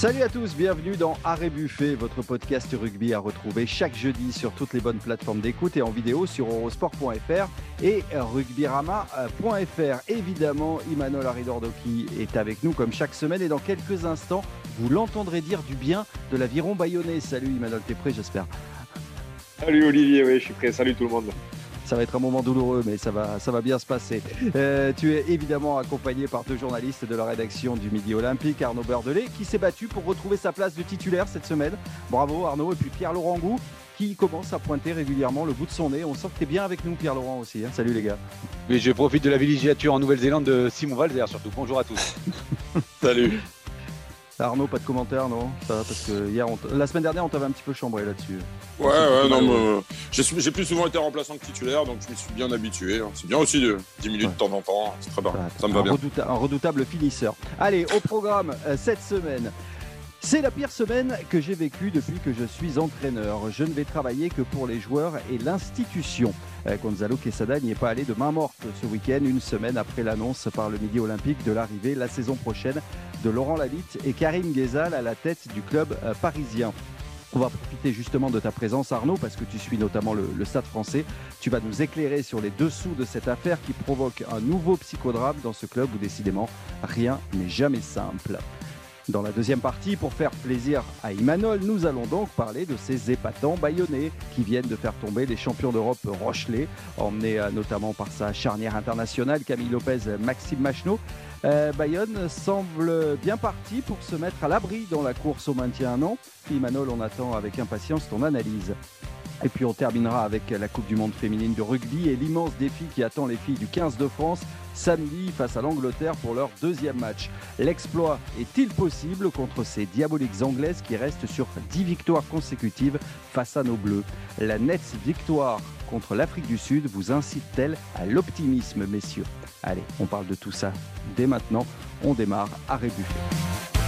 Salut à tous, bienvenue dans Arrêt Buffet, votre podcast rugby à retrouver chaque jeudi sur toutes les bonnes plateformes d'écoute et en vidéo sur eurosport.fr et rugbyrama.fr. Évidemment, Imanol Aridordoki est avec nous comme chaque semaine et dans quelques instants, vous l'entendrez dire du bien de l'aviron bayonnais. Salut Imanol, t'es prêt j'espère? Salut Olivier, oui, je suis prêt. Salut tout le monde. Ça va être un moment douloureux, mais ça va, ça va bien se passer. Euh, tu es évidemment accompagné par deux journalistes de la rédaction du Midi Olympique, Arnaud Berdelet, qui s'est battu pour retrouver sa place de titulaire cette semaine. Bravo Arnaud, et puis Pierre-Laurent Gou, qui commence à pointer régulièrement le bout de son nez. On sent que tu es bien avec nous, Pierre-Laurent aussi. Hein. Salut les gars. Mais je profite de la villégiature en Nouvelle-Zélande de Simon Valzer, surtout. Bonjour à tous. Salut. Arnaud, pas de commentaires, non? Ça va parce que hier, la semaine dernière, on t'avait un petit peu chambré là-dessus. Ouais, ouais, non, mais j'ai plus souvent été remplaçant que titulaire, donc je me suis bien habitué. Hein. C'est bien aussi de 10 minutes de temps en temps, c'est très bien. ça me va bien. un redoutable finisseur. Allez, au programme euh, cette semaine. C'est la pire semaine que j'ai vécue depuis que je suis entraîneur. Je ne vais travailler que pour les joueurs et l'institution. Euh, Gonzalo Quesada n'y est pas allé de main morte ce week-end, une semaine après l'annonce par le Midi Olympique de l'arrivée la saison prochaine de Laurent Labitte et Karim Ghezal à la tête du club euh, parisien. On va profiter justement de ta présence Arnaud parce que tu suis notamment le, le, Stade français. Tu vas nous éclairer sur les dessous de cette affaire qui provoque un nouveau psychodrame dans ce club où décidément rien n'est jamais simple. Dans la deuxième partie, pour faire plaisir à Imanol, nous allons donc parler de ces épatants bayonnais qui viennent de faire tomber les champions d'Europe Rochelet, emmenés euh, notamment par sa charnière internationale Camille Lopez, Maxime Macheneau. Euh, Bayonne semble bien parti pour se mettre à l'abri dans la course au maintien un an. Imanol, on attend avec impatience ton analyse. Et puis on terminera avec la Coupe du Monde féminine de rugby et l'immense défi qui attend les filles du 15 de France samedi face à l'Angleterre pour leur deuxième match. L'exploit est-il possible contre ces diaboliques anglaises qui restent sur 10 victoires consécutives face à nos bleus? La nette victoire contre l'Afrique du Sud vous incite-t-elle à l'optimisme, messieurs? Allez, on parle de tout ça dès maintenant. On démarre à Rébuffet.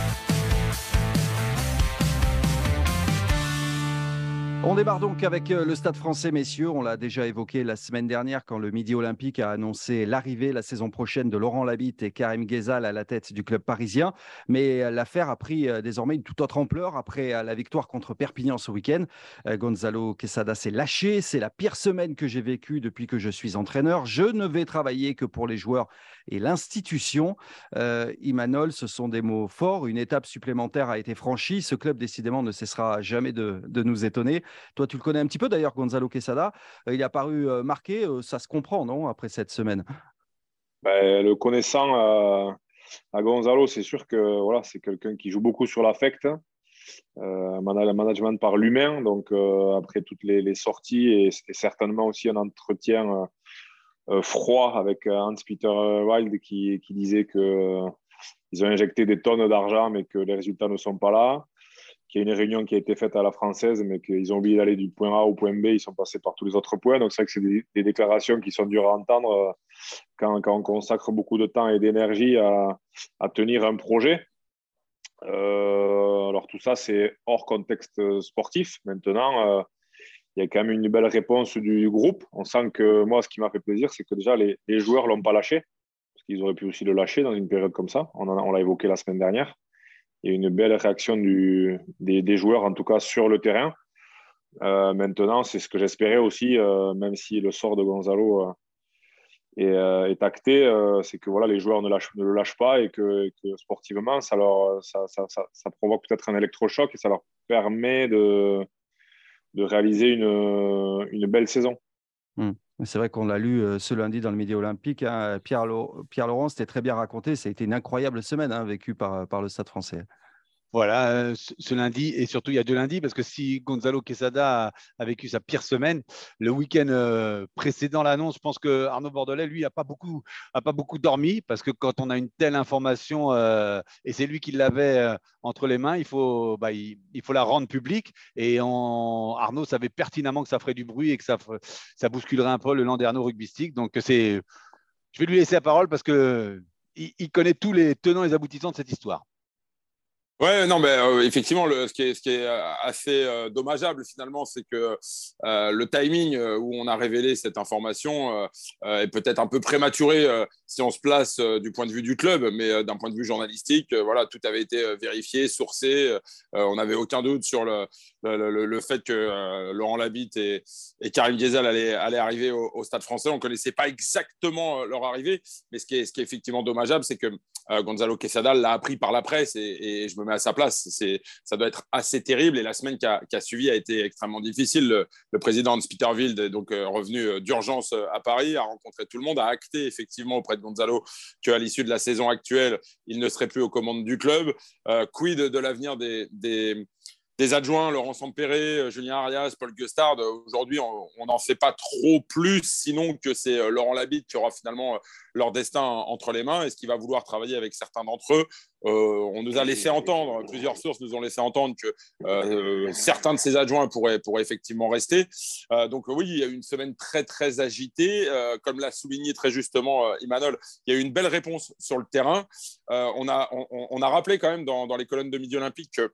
On démarre donc avec euh, le Stade français, messieurs. On l'a déjà évoqué la semaine dernière quand le Midi Olympique a annoncé l'arrivée la saison prochaine de Laurent Labitte et Karim Ghezal à la tête du club parisien. Mais euh, l'affaire a pris euh, désormais une toute autre ampleur après la victoire contre Perpignan ce week-end. Gonzalo Quesada s'est lâché. C'est la pire semaine que j'ai vécue depuis que je suis entraîneur. Je ne vais travailler que pour les joueurs et l'institution. Imanol, ce sont des mots forts. Une étape supplémentaire a été franchie. Ce club, décidément, ne cessera jamais de, de nous étonner. Toi, tu le connais un petit peu d'ailleurs, Gonzalo Quesada. Euh, il a paru euh, marqué, euh, ça se comprend, non, après cette semaine? Ben, Le connaissant à Gonzalo, c'est sûr que voilà, c'est quelqu'un qui joue beaucoup sur l'affect. Euh, management par l'humain, donc après toutes les, sorties et, certainement aussi un entretien froid avec Hans-Peter Wild qui, qui disait qu'ils ont injecté des tonnes d'argent mais que les résultats ne sont pas là qu'il y a une réunion qui a été faite à la française, mais qu'ils ont oublié d'aller du point A au point B, ils sont passés par tous les autres points. Donc, c'est vrai que c'est des, déclarations qui sont dures à entendre euh, quand, on consacre beaucoup de temps et d'énergie à, tenir un projet. Euh, alors, tout ça, c'est hors contexte sportif. Maintenant, euh, il y a quand même une belle réponse du groupe. On sent que moi, ce qui m'a fait plaisir, c'est que déjà, les, joueurs ne l'ont pas lâché, parce qu'ils auraient pu aussi le lâcher dans une période comme ça. On l'a évoqué la semaine dernière il une belle réaction des, joueurs, en tout cas sur le terrain. Euh, maintenant, c'est ce que j'espérais aussi, euh, même si le sort de Gonzalo euh, est, acté, c'est que voilà, les joueurs ne, lâchent, le lâchent pas et que, sportivement, ça, leur, ça, provoque peut-être un électrochoc et ça leur permet de, de réaliser une, une belle saison. Hmm. C'est vrai qu'on l'a lu ce lundi dans le Midi Olympique. Hein. Pierre, Laurent, c'était très bien raconté. Ça a été une incroyable semaine hein, vécue par le Stade français. Voilà, euh, ce lundi et surtout il y a deux lundis parce que si Gonzalo Quesada a, vécu sa pire semaine, le week-end euh, précédent l'annonce, je pense que Arnaud Bordelais, lui, n'a pas beaucoup, a pas beaucoup dormi parce que quand on a une telle information euh, et c'est lui qui l'avait entre les mains, il faut, bah, il, faut la rendre publique et Arnaud savait pertinemment que ça ferait du bruit et que ça, ça bousculerait un peu le landerneau rugbystique. Donc c'est, je vais lui laisser la parole parce que il connaît tous les tenants et les aboutissants de cette histoire. Ouais, non, mais euh, effectivement, ce, qui est, euh, assez euh, dommageable finalement, c'est que le timing où on a révélé cette information est peut-être un peu prématuré. si on se place du point de vue du club, mais d'un point de vue journalistique, voilà, tout avait été vérifié, sourcé. on n'avait aucun doute sur le, fait que Laurent Labitte et, et Karim Ghezal allaient, arriver au, Stade français. On ne connaissait pas exactement leur arrivée, mais ce qui est, effectivement dommageable, c'est que Gonzalo Quesada l'a appris par la presse et, je me mets à sa place. Ça doit être assez terrible et la semaine qui a, suivi a été extrêmement difficile. Le, président de Peterville est donc revenu d'urgence à Paris, a rencontré tout le monde, a acté effectivement auprès de Gonzalo qu'à l'issue de la saison actuelle, il ne serait plus aux commandes du club. Euh, quid de l'avenir des, des adjoints, Laurent Sampéré, euh, Julien Arias, Paul Gustard, aujourd'hui, on n'en sait pas trop plus, sinon que c'est euh, Laurent Labitte qui aura finalement euh, leur destin entre les mains. Est-ce qu'il va vouloir travailler avec certains d'entre eux On nous a laissé entendre, plusieurs sources nous ont laissé entendre que certains de ces adjoints pourraient, pourraient effectivement rester. donc oui, il y a eu une semaine très, très agitée. comme l'a souligné très justement Emmanuel, il y a eu une belle réponse sur le terrain. on, a, on, a rappelé quand même dans, dans les colonnes de Midi Olympique que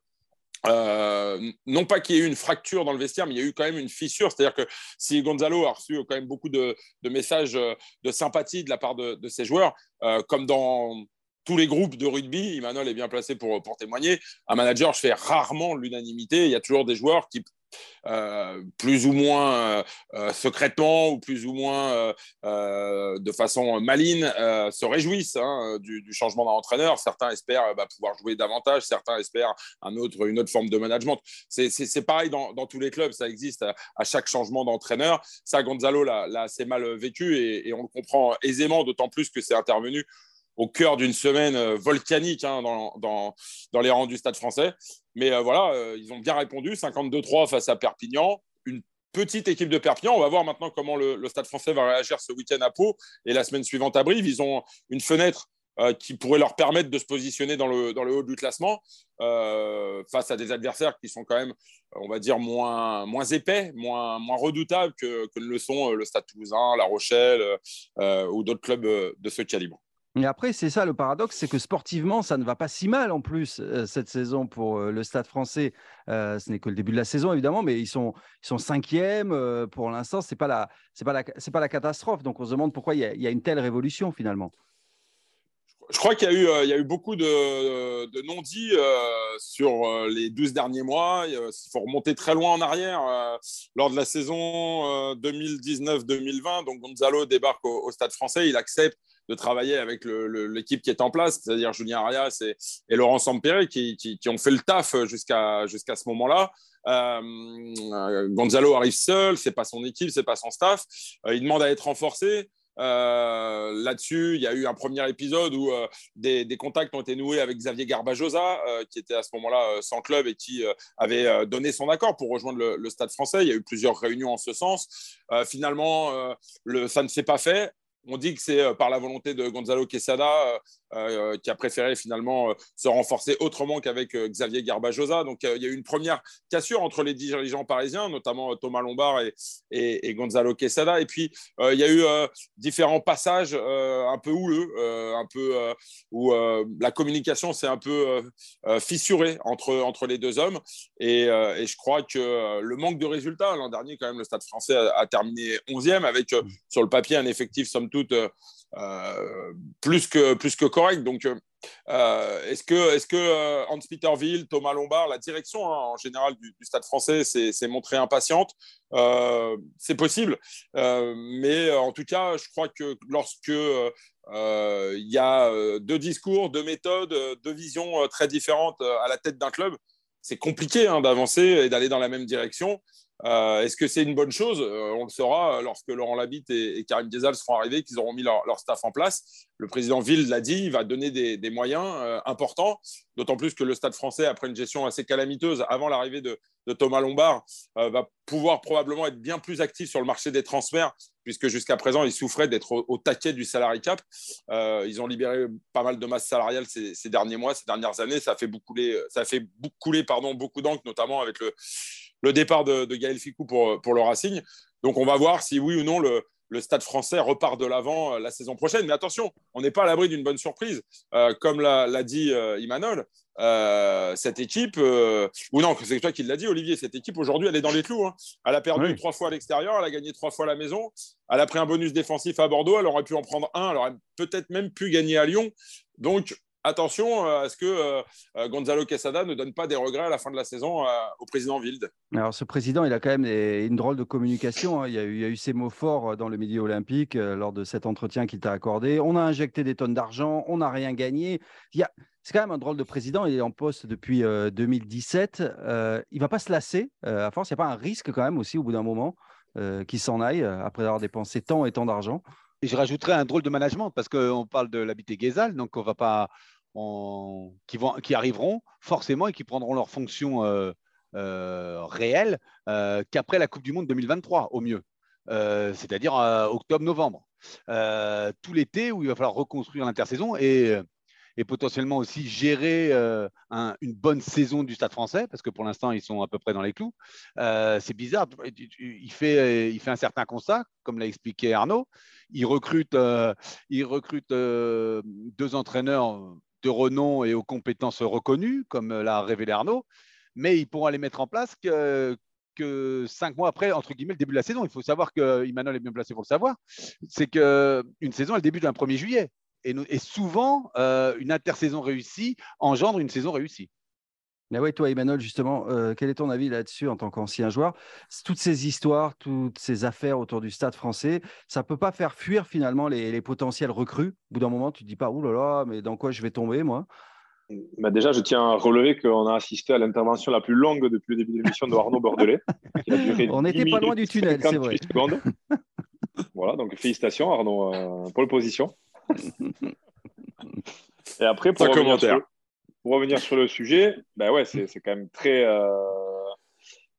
euh, non pas qu'il y ait eu une fracture dans le vestiaire, mais il y a eu quand même une fissure. C'est-à-dire que si Gonzalo a reçu quand même beaucoup de, messages euh, de sympathie de la part de, ses joueurs, euh, comme dans tous les groupes de rugby, Emmanuel est bien placé pour, pour témoigner, un manager fait rarement l'unanimité. Il y a toujours des joueurs qui euh, plus ou moins euh, euh, secrètement ou plus ou moins de façon maligne se réjouissent hein, du, changement d'entraîneur. Certains espèrent bah, pouvoir jouer davantage, certains espèrent un autre, une autre forme de management. C'est pareil dans, tous les clubs, ça existe à, chaque changement d'entraîneur. Ça, Gonzalo l'a assez mal vécu et on le comprend aisément, d'autant plus que c'est intervenu au cœur d'une semaine euh, volcanique hein, dans, les rangs du Stade français. Mais euh, voilà, euh, ils ont bien répondu, 52-3 face à Perpignan. Une petite équipe de Perpignan. On va voir maintenant comment le, Stade français va réagir ce week-end à Pau et la semaine suivante à Brive. Ils ont une fenêtre qui pourrait leur permettre de se positionner dans le, haut du classement face à des adversaires qui sont quand même, on va dire, moins, épais, moins, moins redoutables que, que le sont le Stade toulousain, La Rochelle ou d'autres clubs de ce calibre. Et après, c'est ça le paradoxe, c'est que sportivement, ça ne va pas si mal en plus cette saison pour le Stade français. Ce n'est que le début de la saison, évidemment, mais ils sont, ils sont cinquièmes pour l'instant. Pas la, c'est pas la, c'est pas la catastrophe. Donc on se demande pourquoi il y a, une telle révolution finalement. Je crois qu'il y a eu, il y a eu beaucoup de, non-dits sur les 12 derniers mois. Il faut remonter très loin en arrière. lors de la saison 2019-2020, donc Gonzalo débarque au, Stade français. Il accepte de travailler avec l'équipe qui est en place, c'est-à-dire Julien Arias et, Laurent Sampere qui, ont fait le taf jusqu'à ce moment-là. Euh, Gonzalo arrive seul, c'est pas son équipe, c'est pas son staff. Euh, il demande à être renforcé. Euh, là-dessus, il y a eu un premier épisode où des, contacts ont été noués avec Xavier Garbajosa, qui était à ce moment-là sans club et qui avait donné son accord pour rejoindre le, Stade français. Il y a eu plusieurs réunions en ce sens. finalement, le, ça ne s'est pas fait. On dit que c'est euh, par la volonté de Gonzalo Quesada euh, euh, qui a préféré finalement se renforcer autrement qu'avec Xavier Garbajosa. Donc il y a eu une première cassure entre les dirigeants parisiens, notamment Thomas Lombard et, Gonzalo Quesada. Et puis il y a eu différents passages un peu houleux, un peu où la communication s'est un peu fissurée entre, entre les deux hommes. Et, je crois que le manque de résultats, l'an dernier, quand même, le Stade français a, terminé 11e avec mmh. sur le papier un effectif somme toute euh, plus, que, plus que correct. Donc, euh, est-ce que, est que Hans Peterville, Thomas Lombard, la direction hein, en général du, Stade français s'est montrée impatiente? Euh, C'est possible. mais en tout cas, je crois que lorsque il y a deux discours, deux méthodes, deux visions très différentes à la tête d'un club, c'est compliqué hein, d'avancer et d'aller dans la même direction. Euh, est-ce que c'est une bonne chose? Euh, On le saura lorsque Laurent Labitte et, Karim Ghezal seront arrivés, qu'ils auront mis leur, staff en place. Le président Ville l'a dit, il va donner des, moyens euh, importants, d'autant plus que le Stade français, après une gestion assez calamiteuse avant l'arrivée de, Thomas Lombard, va pouvoir probablement être bien plus actif sur le marché des transferts, puisque jusqu'à présent, il souffrait d'être au, taquet du salarié cap. ils ont libéré pas mal de masse salariale ces, derniers mois, ces dernières années. Ça a fait beaucoup couler, couler pardon, beaucoup d'encre, notamment avec le le départ de, Gaël Ficou pour, pour le Racing. Donc on va voir si oui ou non le, le Stade français repart de l'avant la saison prochaine. Mais attention, on n'est pas à l'abri d'une bonne surprise. comme l'a dit Imanol, cette équipe, ou non, c'est toi qui l'as dit, Olivier, cette équipe aujourd'hui, elle est dans les clous. Hein. Elle a perdu trois fois à l'extérieur, elle a gagné trois fois à la maison, elle a pris un bonus défensif à Bordeaux, elle aurait pu en prendre un, elle aurait peut-être même pu gagner à Lyon. Donc, attention euh, à ce que euh, euh, Gonzalo Quesada ne donne pas des regrets à la fin de la saison au président Wild. Alors, ce président, il a quand même une drôle de communication. Hein. Il, y a eu, il, y a ces mots forts dans le Midi Olympique lors de cet entretien qu'il t'a accordé. On a injecté des tonnes d'argent, on n'a rien gagné. Il c'est quand même un drôle de président. Il est en poste depuis 2017. il ne va pas se lasser. à force, il n'y a pas un risque quand même aussi au bout d'un moment qu'il s'en aille après avoir dépensé tant et tant d'argent. Et je rajouterais un drôle de management parce qu'on parle de l'habité Guézal, donc on va pas, qui, vont, qui arriveront forcément et qui prendront leur fonction euh, euh, réelle euh, qu'après la Coupe du Monde 2023 au mieux, c'est-à-dire octobre-novembre. tout l'été où il va falloir reconstruire l'intersaison et, et, potentiellement aussi gérer une bonne saison du Stade français parce que pour l'instant ils sont à peu près dans les clous. c'est bizarre, il fait, il fait un certain constat, comme l'a expliqué Arnaud il recrute, euh, il euh, deux entraîneurs de renom et aux compétences reconnues, comme l'a révélé Arnaud, mais ils pourront les mettre en place que, que cinq mois après, entre guillemets, le début de la saison. Il faut savoir que Emmanuel est bien placé pour le savoir. C'est qu'une saison, elle débute le 1er juillet. Et, et souvent, euh, une intersaison réussie engendre une saison réussie. Mais oui, toi, Emmanuel, justement, euh, quel est ton avis là-dessus en tant qu'ancien joueur? Toutes ces histoires, toutes ces affaires autour du stade français, ça ne peut pas faire fuir finalement les, potentiels recrues? Au bout d'un moment, tu ne te dis pas, oulala, là là, mais dans quoi je vais tomber, moi? Bah déjà, je tiens à relever qu'on a assisté à l'intervention la plus longue depuis le début de l'émission de Arnaud Bordelais. On n'était pas loin du tunnel, c'est vrai. voilà, donc félicitations Arnaud, euh, pour position. Et après, pour commentaire pour revenir sur le sujet, ben ouais, c'est quand même très, euh,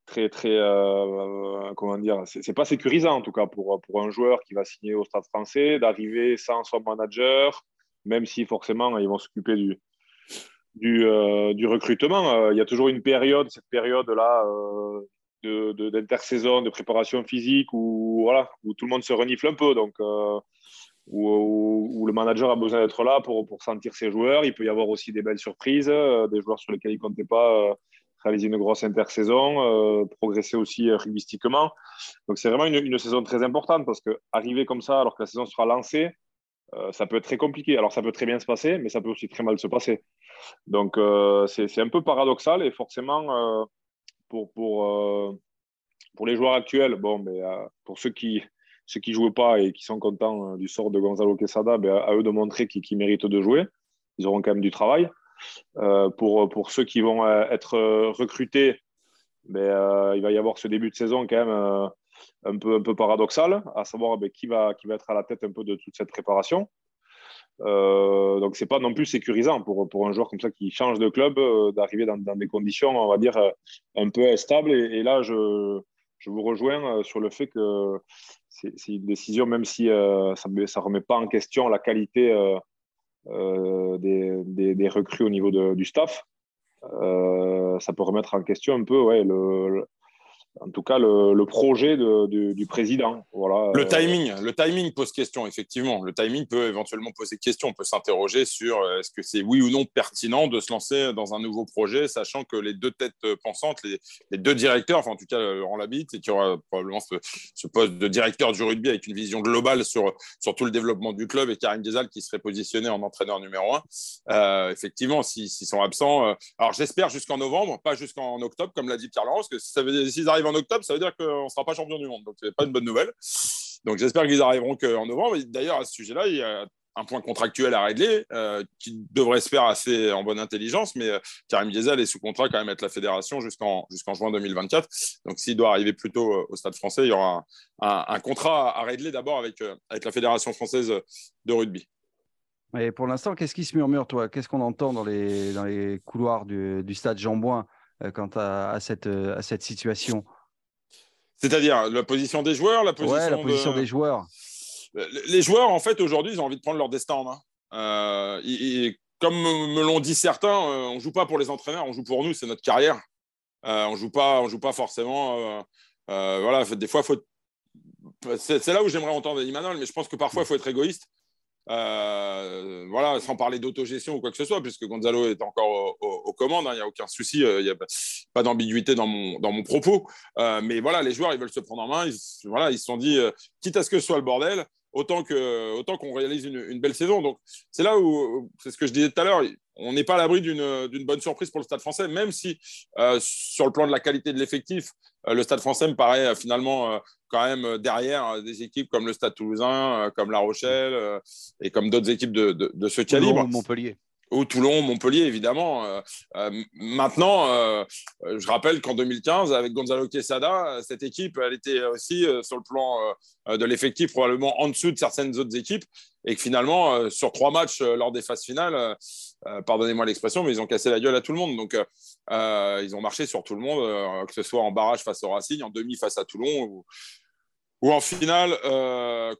très, très, euh, comment dire, c'est pas sécurisant en tout cas pour, pour un joueur qui va signer au Stade français, d'arriver sans son manager, même si forcément ils vont s'occuper du, du, euh, du, recrutement. Il y a toujours une période, cette période-là d'intersaison, de, de, préparation physique où, voilà, où tout le monde se renifle un peu. Donc, où, le manager a besoin d'être là pour, sentir ses joueurs. Il peut y avoir aussi des belles surprises, euh, des joueurs sur lesquels il ne comptait pas euh, réaliser une grosse intersaison, euh, progresser aussi rugbystiquement. Donc c'est vraiment une, saison très importante parce que arriver comme ça alors que la saison sera lancée, ça peut être très compliqué. Alors ça peut très bien se passer, mais ça peut aussi très mal se passer. Donc c'est un peu paradoxal et forcément pour, pour, pour les joueurs actuels, bon, mais pour ceux qui ceux qui ne jouent pas et qui sont contents euh, du sort de Gonzalo Quesada, ben, à eux de montrer qu'ils méritent de jouer. Ils auront quand même du travail. Euh, pour, pour ceux qui vont euh, être recrutés, ben, il va y avoir ce début de saison quand même un, peu, un peu paradoxal, à savoir ben, qui, va, qui va être à la tête un peu de toute cette préparation. Donc, ce n'est pas non plus sécurisant pour, pour un joueur comme ça qui change de club d'arriver dans, dans, des conditions, on va dire, un peu instables. Et, et là, je, je vous rejoins sur le fait que c'est une décision, même si euh, ça ne remet pas en question la qualité euh, euh, des, recrues au niveau du staff. ça peut remettre en question un peu le, en tout cas le, projet du président. Voilà. Le timing, le timing pose question, effectivement. Le timing peut éventuellement poser question. On peut s'interroger sur euh, est-ce que c'est oui ou non pertinent de se lancer dans un nouveau projet, sachant que les deux têtes pensantes, les, deux directeurs, enfin en tout cas Laurent Labitte, et qui aura probablement ce, poste de directeur du rugby avec une vision globale sur, sur tout le développement du club, et Karim Ghezal qui serait positionné en entraîneur numéro un. Euh, effectivement, s'ils sont absents, euh, alors j'espère jusqu'en novembre, pas jusqu'en octobre, comme l'a dit Pierre Laurent, que ça veut s'ils arrivent en octobre, ça veut dire qu'on ne sera pas champion du monde. Donc, ce n'est pas une bonne nouvelle. Donc, j'espère qu'ils arriveront qu'en novembre. D'ailleurs, à ce sujet-là, il y a un point contractuel à régler euh, qui devrait se faire assez en bonne intelligence, mais euh, Karim Ghezal est sous contrat quand même avec la fédération jusqu'en jusqu'en juin 2024. Donc, s'il doit arriver plus tôt euh, au Stade français, il y aura un, contrat à régler d'abord avec, avec la fédération française de rugby. Et pour l'instant, qu'est-ce qui se murmure, toi? Qu'est-ce qu'on entend dans les, dans les couloirs du, du stade Jean-Bouin quant à, cette, à cette situation? C'est-à-dire la position des joueurs, la position, ouais, la position des joueurs. Les joueurs, en fait, aujourd'hui, ils ont envie de prendre leur destin en main. Euh, comme me l'ont dit certains, euh, on joue pas pour les entraîneurs, on joue pour nous, c'est notre carrière. Euh, on joue pas, on joue pas forcément. voilà, des fois, faut c'est là où j'aimerais entendre Imanol, mais je pense que parfois il faut être égoïste. Euh, voilà, sans parler d'autogestion ou quoi que ce soit, puisque Gonzalo est encore aux, commandes, il hein, n'y a aucun souci, il n'y a pas d'ambiguïté dans mon, dans mon propos. mais voilà, les joueurs, ils veulent se prendre en main. Ils, voilà, ils se sont dit, quitte à ce que ce soit le bordel, autant qu'on autant réalise une, belle saison. Donc, c'est là où, c'est ce que je disais tout à l'heure, on n'est pas à l'abri d'une bonne surprise pour le Stade français, même si euh, sur le plan de la qualité de l'effectif, euh, le Stade français me paraît euh, finalement quand même derrière des équipes comme le Stade toulousain, comme La Rochelle et comme d'autres équipes de, de, ce calibre. Montpellier ou Toulon, Montpellier, évidemment. Maintenant, je rappelle qu'en 2015, avec Gonzalo Quesada, cette équipe, elle était aussi sur le plan de l'effectif probablement en dessous de certaines autres équipes, et que finalement, sur trois matchs lors des phases finales, pardonnez-moi l'expression, mais ils ont cassé la gueule à tout le monde. Donc, ils ont marché sur tout le monde, que ce soit en barrage face au Racing, en demi face à Toulon, ou, en finale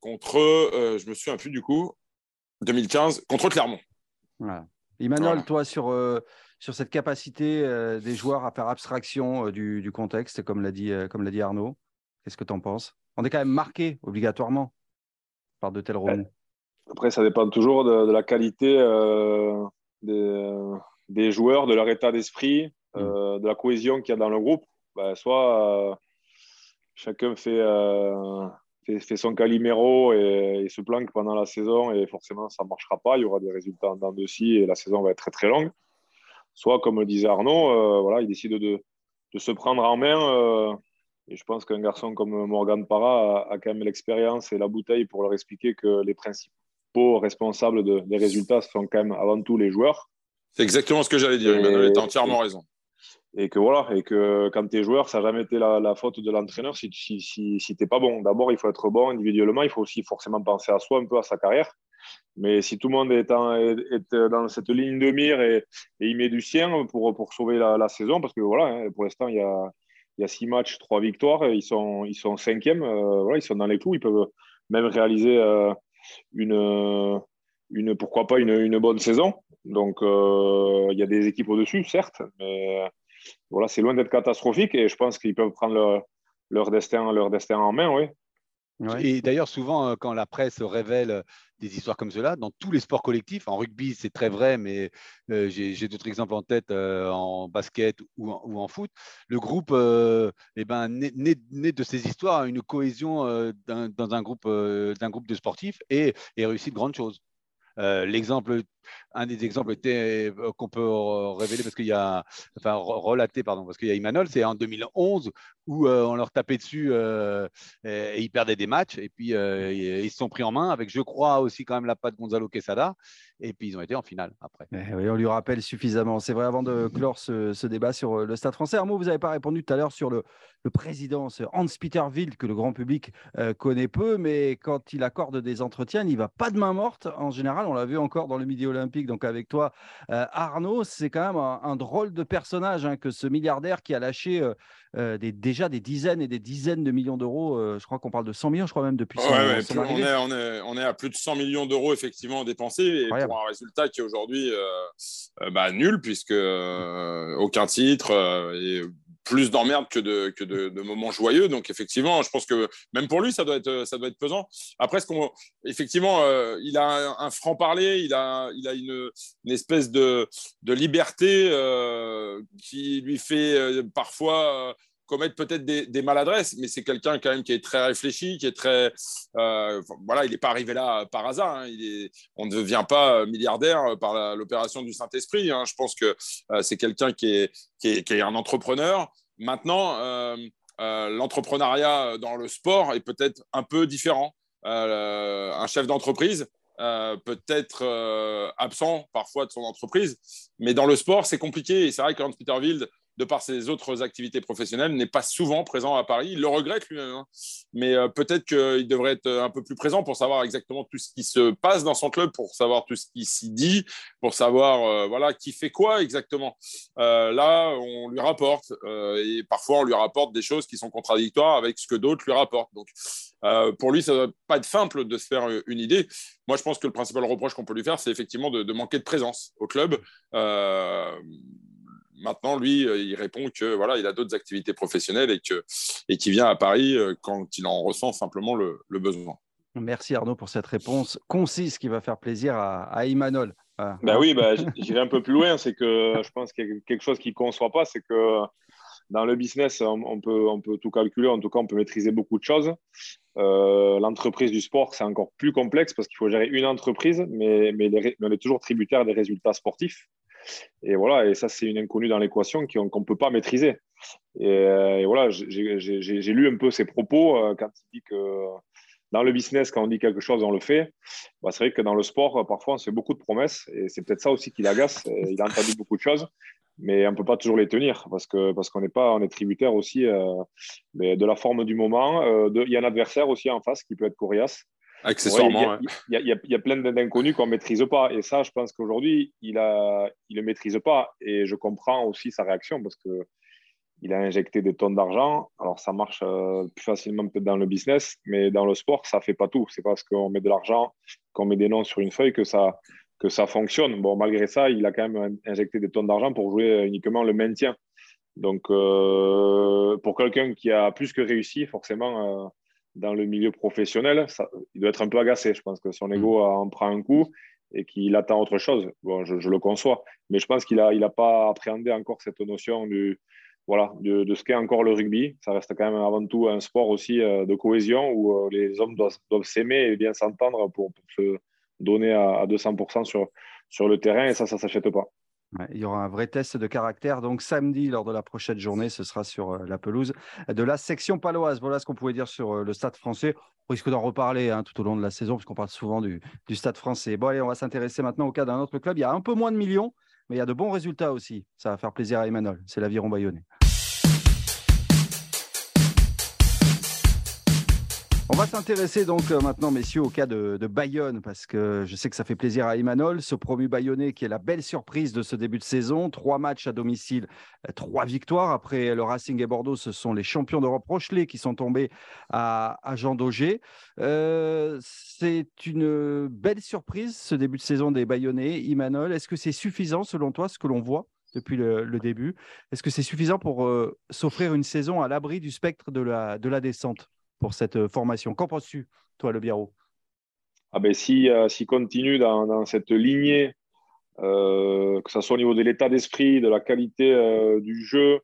contre, je me souviens plus du coup, 2015, contre Clermont. Voilà. Emmanuel, toi, sur, euh, sur cette capacité euh, des joueurs à faire abstraction euh, du, contexte, comme l'a dit, comme l'a dit Arnaud, qu'est-ce que tu en penses? On est quand même marqué obligatoirement par de tels remous. Après, ça dépend toujours de, la qualité des, joueurs, de leur état d'esprit, mm. de la cohésion qu'il y a dans le groupe. Ben, soit chacun fait, fait, son caliméro et, se planque pendant la saison et forcément ça ne marchera pas. Il y aura des résultats en dents de scie et la saison va être très très longue. Soit, comme le disait Arnaud, euh, voilà, il décide de, de, se prendre en main. Euh, et je pense qu'un garçon comme Morgan Parra a, quand même l'expérience et la bouteille pour leur expliquer que les principaux responsables des résultats sont quand même avant tout les joueurs. C'est exactement ce que j'allais dire. Emmanuel a entièrement raison et que voilà, et que quand tu es joueur, ça n'a jamais été la, faute de l'entraîneur si, si, si, si tu n'es pas bon. D'abord, il faut être bon individuellement, il faut aussi forcément penser à soi, un peu à sa carrière. Mais si tout le monde est, est, dans cette ligne de mire et, et, il met du sien pour, pour sauver la, saison, parce que voilà, hein, pour l'instant, il y a, il y a six matchs, trois victoires, ils sont, ils sont cinquièmes, euh, voilà, ils sont dans les clous, ils peuvent même réaliser euh, une, une, pourquoi pas une, une bonne saison. Donc, euh, il y a des équipes au-dessus, certes, mais voilà, c'est loin d'être catastrophique et je pense qu'ils peuvent prendre leur, destin, leur destin en main, oui. Et d'ailleurs, souvent, euh, quand la presse révèle euh, des histoires comme cela, dans tous les sports collectifs, en rugby, c'est très vrai, mais euh, j'ai d'autres exemples en tête en basket ou en, foot, le groupe eh ben, naît, de ces histoires une cohésion dans un groupe, d'un groupe de sportifs et, et réussit de grandes choses. L'exemple un des exemples euh, qu'on peut révéler parce qu'il y a, enfin relater pardon, parce qu'il y a Imanol, c'est en 2011 où euh, on leur tapait dessus euh, et, ils perdaient des matchs et puis ils se sont pris en main avec, je crois aussi quand même la patte Gonzalo Quesada et puis ils ont été en finale après. Eh on lui rappelle suffisamment. C'est vrai avant de clore ce, débat sur le Stade Français. Arnaud, vous n'avez pas répondu tout à l'heure sur le, le président Hans-Peter Wild que le grand public connaît peu, mais quand il accorde des entretiens, il va pas de main morte. En général, on l'a vu encore dans le Midi Olympique donc avec toi, euh, Arnaud. C'est quand même un, drôle de personnage hein, que ce milliardaire qui a lâché euh, euh, des, déjà des dizaines et des dizaines de millions d'euros. je crois qu'on parle de 100 millions, je crois même depuis son, on, est, on, est, à plus de 100 millions d'euros effectivement dépensés et pour un résultat qui est aujourd'hui bah, nul puisque aucun titre et plus d'emmerdes que, de, que de, moments joyeux. Donc, effectivement, je pense que même pour lui, ça doit être, ça doit être pesant. Après, ce qu'on, effectivement, euh, il a un, franc-parler, il a, il a une, espèce de, de liberté euh, qui lui fait euh, parfois commettre peut-être des, maladresses, mais c'est quelqu'un quand même qui est très réfléchi, qui est très... voilà, il n'est pas arrivé là par hasard. Hein. on ne devient pas milliardaire par l'opération du Saint-Esprit. Hein. je pense que c'est quelqu'un qui est, qui, est, un entrepreneur, Maintenant, euh, euh, l'entrepreneuriat dans le sport est peut-être un peu différent. Euh, un chef d'entreprise peut être absent parfois de son entreprise, mais dans le sport, c'est compliqué. Et c'est vrai qu'Hans Peter Wild de par ses autres activités professionnelles, n'est pas souvent présent à Paris. Il le regrette lui-même, hein. mais euh, peut-être qu'il devrait être un peu plus présent pour savoir exactement tout ce qui se passe dans son club, pour savoir tout ce qui s'y dit, pour savoir euh, voilà qui fait quoi exactement. Euh, là, on lui rapporte et parfois on lui rapporte des choses qui sont contradictoires avec ce que d'autres lui rapportent. Donc pour lui, ça ne doit pas être simple de se faire une idée. Moi, je pense que le principal reproche qu'on peut lui faire, c'est effectivement de, manquer de présence au club maintenant, lui, il répond que voilà, il a d'autres activités professionnelles et que et qui vient à Paris quand il en ressent simplement le, besoin. Merci Arnaud pour cette réponse concise qui va faire plaisir à, à Imanol. Ben oui, ben, j'irai un peu plus loin. C'est que je pense qu'il y a quelque chose qu'il ne conçoit pas, c'est que dans le business, on, peut, on peut tout calculer, en tout cas, on peut maîtriser beaucoup de choses. Euh, l'entreprise du sport, c'est encore plus complexe parce qu'il faut gérer une entreprise, mais, mais, on est toujours tributaire des résultats sportifs. Et voilà, et ça, c'est une inconnue dans l'équation qu'on ne peut pas maîtriser. Et, euh, voilà, j'ai lu un peu ses propos euh, quand il dit que dans le business, quand on dit quelque chose, on le fait. Bah, c'est vrai que dans le sport, parfois, on se fait beaucoup de promesses et c'est peut-être ça aussi qui l'agace. Il a entendu beaucoup de choses mais on ne peut pas toujours les tenir parce qu'on parce n'est pas, est tributaire aussi euh, de la forme du moment. Il y a un adversaire aussi en face qui peut être coriace. Accessoirement. Il y, y, a plein d'inconnus qu'on ne maîtrise pas. Et ça, je pense qu'aujourd'hui, il ne il le maîtrise pas. Et je comprends aussi sa réaction parce que il a injecté des tonnes d'argent. Alors, ça marche euh, plus facilement peut-être dans le business, mais dans le sport, ça ne fait pas tout. C'est parce qu'on met de l'argent, qu'on met des noms sur une feuille que ça, que ça fonctionne. Bon, malgré ça, il a quand même injecté des tonnes d'argent pour jouer uniquement le maintien. Donc, euh, pour quelqu'un qui a plus que réussi, forcément, euh, dans le milieu professionnel, ça, il doit être un peu agacé. Je pense que son ego mm. en prend un coup et qu'il attend autre chose. Bon, je, le conçois. Mais je pense qu'il n'a il a pas appréhendé encore cette notion du, voilà, de, de ce qu'est encore le rugby. Ça reste quand même avant tout un sport aussi euh, de cohésion où les hommes doivent, doivent s'aimer et bien s'entendre pour, pour se donné à, 200% sur, sur le terrain et ça, ça ne s'achète pas. Il y aura un vrai test de caractère. Donc samedi, lors de la prochaine journée, ce sera sur euh, la pelouse de la section paloise. Voilà ce qu'on pouvait dire sur euh, le stade français. On risque d'en reparler hein, tout au long de la saison, puisqu'on parle souvent du, stade français. Bon, allez, on va s'intéresser maintenant au cas d'un autre club. Il y a un peu moins de millions, mais il y a de bons résultats aussi. Ça va faire plaisir à Emmanuel. C'est l'aviron bayonnais. On va s'intéresser donc euh, maintenant, messieurs, au cas de, Bayonne, parce que je sais que ça fait plaisir à Imanol, ce promu bayonnais qui est la belle surprise de ce début de saison. Trois matchs à domicile, euh, trois victoires. Après le Racing et Bordeaux, ce sont les champions d'Europe Rochelet qui sont tombés à, Jean Daugé. Euh, c'est une belle surprise, ce début de saison des Bayonnais. Imanol, est-ce que c'est suffisant selon toi, ce que l'on voit depuis le, début? Est-ce que c'est suffisant pour s'offrir une saison à l'abri du spectre de la descente? Pour cette euh, formation. Qu'en penses-tu, toi, Le Biarro? Ah ben, si, euh, continue dans, cette lignée, euh, que ce soit au niveau de l'état d'esprit, de la qualité du jeu,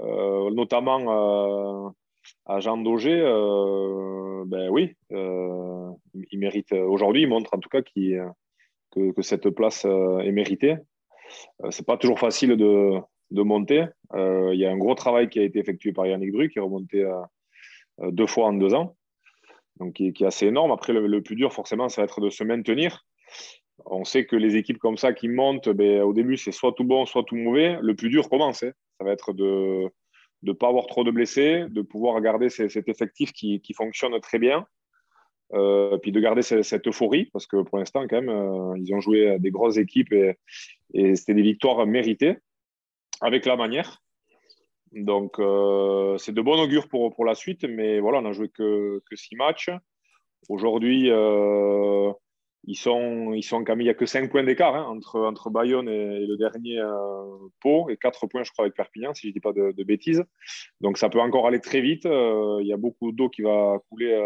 notamment à Jean Daugé, ben oui, il mérite aujourd'hui, il montre en tout cas que, cette place est méritée. c'est pas toujours facile de, de monter. Il y a un gros travail qui a été effectué par Yannick Dru, qui est remonté à, deux fois en deux ans, donc qui, est assez énorme. Après, le, plus dur, forcément, ça va être de se maintenir. On sait que les équipes comme ça qui montent, ben, au début, c'est soit tout bon, soit tout mauvais. Le plus dur commence. Hein. Ça va être de ne pas avoir trop de blessés, de pouvoir garder cet effectif qui, fonctionne très bien. Euh, puis de garder cette, euphorie, parce que pour l'instant, quand même, euh, ils ont joué des grosses équipes et c'était des victoires méritées, avec la manière. Donc, euh, c'est de bon augure pour, pour la suite, mais voilà, on n'a joué que, que six matchs. Aujourd'hui, euh, ils sont, ils sont quand il n'y a que 5 points d'écart hein, entre, entre Bayonne et, le dernier euh, Pau, et 4 points, je crois, avec Perpignan, si je ne dis pas de, bêtises. Donc, ça peut encore aller très vite. il y a beaucoup d'eau qui va couler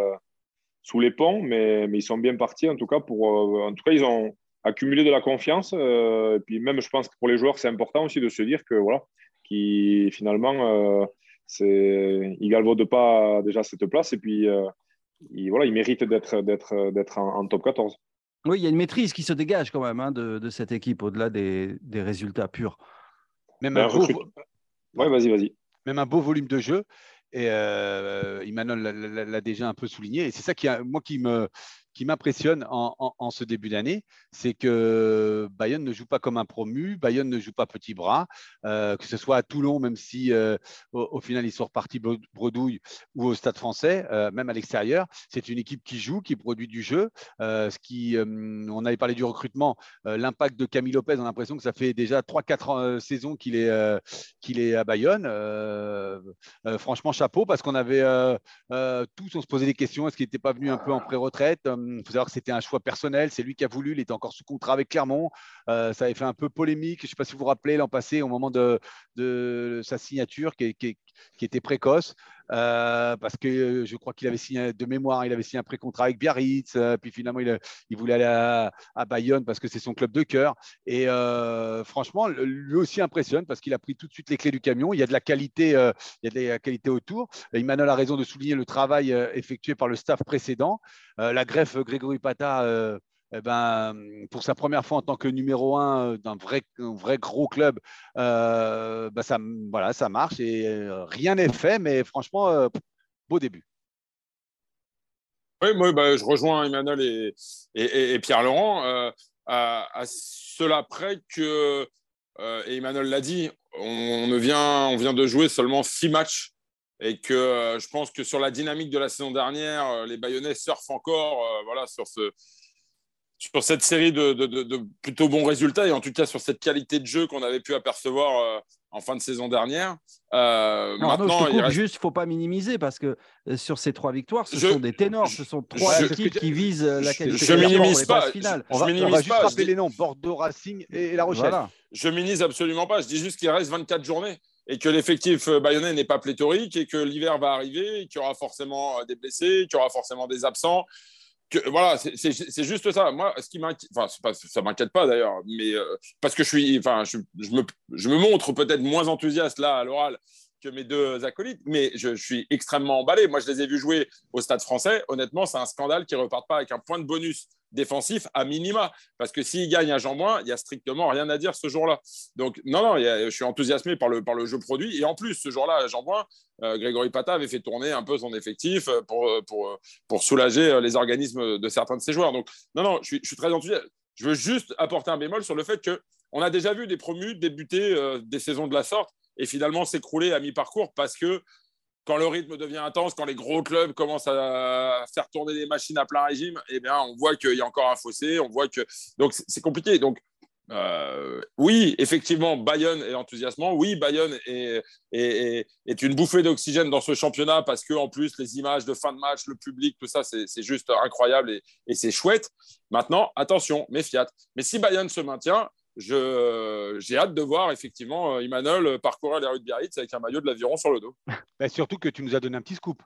sous les ponts, mais, mais, ils sont bien partis, en tout cas, pour, en tout cas, ils ont accumulé de la confiance. et puis, même, je pense que pour les joueurs, c'est important aussi de se dire que, voilà, qui finalement, euh, c'est, il galvaude pas déjà cette place et puis euh, il, voilà, il mérite d'être, d'être, d'être en, top 14. Oui, il y a une maîtrise qui se dégage quand même hein, de, de, cette équipe au-delà des, des résultats purs. Même ben, un, beau... vas-y, vas-y. Même un beau volume de jeu. Et euh, Emmanuel l'a déjà un peu souligné. Et c'est ça qui a, moi qui me, qui m'impressionne en, ce début d'année, c'est que Bayonne ne joue pas comme un promu, Bayonne ne joue pas petit bras, euh, que ce soit à Toulon, même si euh, au, final ils sont repartis bredouille, ou au Stade français, euh, même à l'extérieur. C'est une équipe qui joue, qui produit du jeu. ce qui, on avait parlé du recrutement, l'impact de Camille Lopez, on a l'impression que ça fait déjà 3-4 saisons qu'il est, qu'il est à Bayonne. franchement, chapeau, parce qu'on avait tous, on se posait des questions, est-ce qu'il n'était pas venu un peu en pré-retraite Il faut savoir que c'était un choix personnel. C'est lui qui a voulu. Il était encore sous contrat avec Clermont. ça avait fait un peu polémique. Je ne sais pas si vous vous rappelez l'an passé, au moment de, sa signature, qui était précoce. Euh, parce que euh, je crois qu'il avait signé de mémoire, il avait signé un pré-contrat avec Biarritz, euh, puis finalement il, voulait aller à, Bayonne parce que c'est son club de cœur. Et franchement, lui aussi impressionne parce qu'il a pris tout de suite les clés du camion. Il y a de la qualité, il y a de la qualité autour. Emmanuel a raison de souligner le travail effectué par le staff précédent. la greffe Grégory Pata eh ben, pour sa première fois en tant que numéro un euh, d'un vrai, vrai gros club, bah, ça, voilà, ça marche et euh, rien n'est fait, mais franchement, beau début. Oui, moi, bah, je rejoins Emmanuel et, et, Pierre-Laurent à, cela près que, et Emmanuel l'a dit, on, vient, on vient de jouer seulement six matchs et que je pense que sur la dynamique de la saison dernière, les Bayonnais surfent encore voilà, sur ce, sur cette série de, plutôt bons résultats et en tout cas sur cette qualité de jeu qu'on avait pu apercevoir euh, en fin de saison dernière. Euh, maintenant, il reste... juste, faut pas minimiser parce que euh, sur ces trois victoires, ce sont des ténors, ce sont trois équipes qui visent la qualité. Je, minimise pas. Finale. On va, juste rappeler les noms Bordeaux, Racing et La Rochelle. Je minimise absolument pas. Je dis juste qu'il reste 24 journées et que l'effectif bayonnais n'est pas pléthorique et que l'hiver va arriver, qu'il y aura forcément des blessés, qu'il y aura forcément des absents voilà, c'est juste ça. Moi, ce qui m'inquiète, enfin, pas, ça m'inquiète pas d'ailleurs, mais euh, parce que je suis, enfin, je, me, je me montre peut-être moins enthousiaste là à l'oral que mes deux acolytes, mais je, suis extrêmement emballé. Moi, je les ai vus jouer au Stade français. Honnêtement, c'est un scandale qu'ils ne repartent pas avec un point de bonus défensif à minima. Parce que s'ils gagnent à Jean-Bouin, il n'y a strictement rien à dire ce jour-là. Donc, non, non, je suis enthousiasmé par le, par le jeu produit. Et en plus, ce jour-là, à Jean-Bouin, euh, Grégory Pata avait fait tourner un peu son effectif pour, pour, pour soulager les organismes de certains de ses joueurs. Donc, non, non, je suis, je suis très enthousiaste. Je veux juste apporter un bémol sur le fait que on a déjà vu des promus débuter euh, des saisons de la sorte et finalement s'écrouler à mi-parcours parce que quand le rythme devient intense, quand les gros clubs commencent à faire tourner des machines à plein régime, eh bien, on voit qu'il y a encore un fossé, on voit que donc c'est compliqué. Donc euh, oui, effectivement, Bayonne est enthousiasmant. Oui, Bayonne est, est, une bouffée d'oxygène dans ce championnat parce que en plus les images de fin de match, le public, tout ça, c'est juste incroyable et, et c'est chouette. Maintenant, attention, méfiat. Mais si Bayonne se maintient, j'ai hâte de voir effectivement Emmanuel parcourir les rues de Biarritz avec un maillot de l'aviron sur le dos. Bah, surtout que tu nous as donné un petit scoop.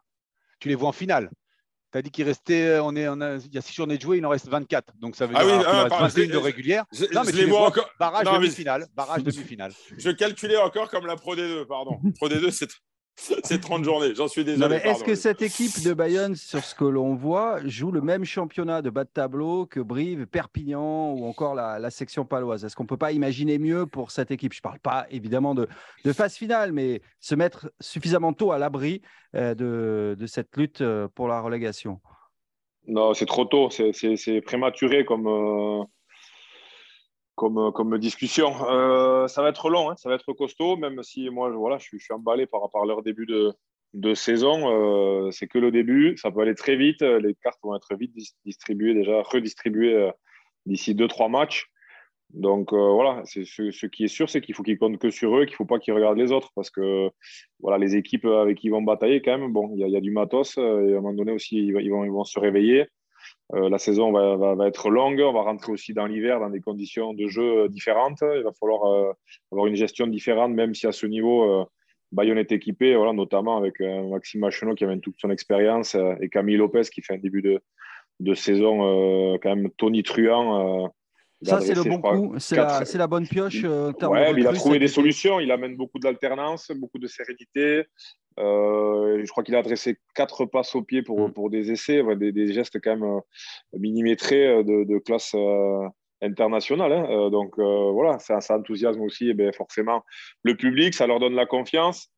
Tu les vois en finale. Tu as dit qu'il restait, euh, on est, on a, il y a 6 journées de jouer, il en reste 24. Donc ça veut ah dire qu'il ah, reste 21 de régulière. non, mais je les vois encore. Barrage demi-finale. Barrage demi-finale. Je calculais encore comme la Pro D2, pardon. Pro D2, c'est C'est 30 journées, j'en suis désolé. Est-ce que cette équipe de Bayonne, sur ce que l'on voit, joue le même championnat de bas de tableau que Brive, Perpignan ou encore la, section paloise? Est-ce qu'on ne peut pas imaginer mieux pour cette équipe? Je ne parle pas évidemment de, phase finale, mais se mettre suffisamment tôt à l'abri euh, de, cette lutte euh, pour la relégation. Non, c'est trop tôt, c'est prématuré comme. Euh, comme, comme discussion. Euh, ça va être long, hein, ça va être costaud, même si moi, voilà, je, suis, emballé par rapport à leur début de, saison. Euh, c'est que le début, ça peut aller très vite. Les cartes vont être vite distribuées, déjà redistribuées euh, d'ici 2-3 matchs. Donc voilà, ce, qui est sûr, c'est qu'il faut qu'ils comptent que sur eux, qu'il ne faut pas qu'ils regardent les autres, parce que voilà, les équipes avec qui ils vont batailler, quand même, bon, il y, y, a du matos, et à un moment donné aussi, ils, vont, ils vont se réveiller. Euh, la saison va, être longue. On va rentrer aussi dans l'hiver dans des conditions de jeu différentes. Il va falloir euh, avoir une gestion différente, même si à ce niveau, euh, Bayonne est équipé, voilà, notamment avec Maxime Machenot qui amène toute son expérience et Camille Lopez qui fait un début de, de saison quand même Tony Truant. Ça, c'est le bon coup, c'est la, bonne pioche. ouais, il a trouvé des solutions, il amène beaucoup d'alternance, beaucoup de sérénité. Euh, je crois qu'il a adressé quatre passes au pied pour, mm. pour des essais, des, gestes quand même euh, millimétrés euh, de, de classe internationale. Hein. donc voilà, ça, ça, enthousiasme aussi et bien, forcément le public, ça leur donne la confiance.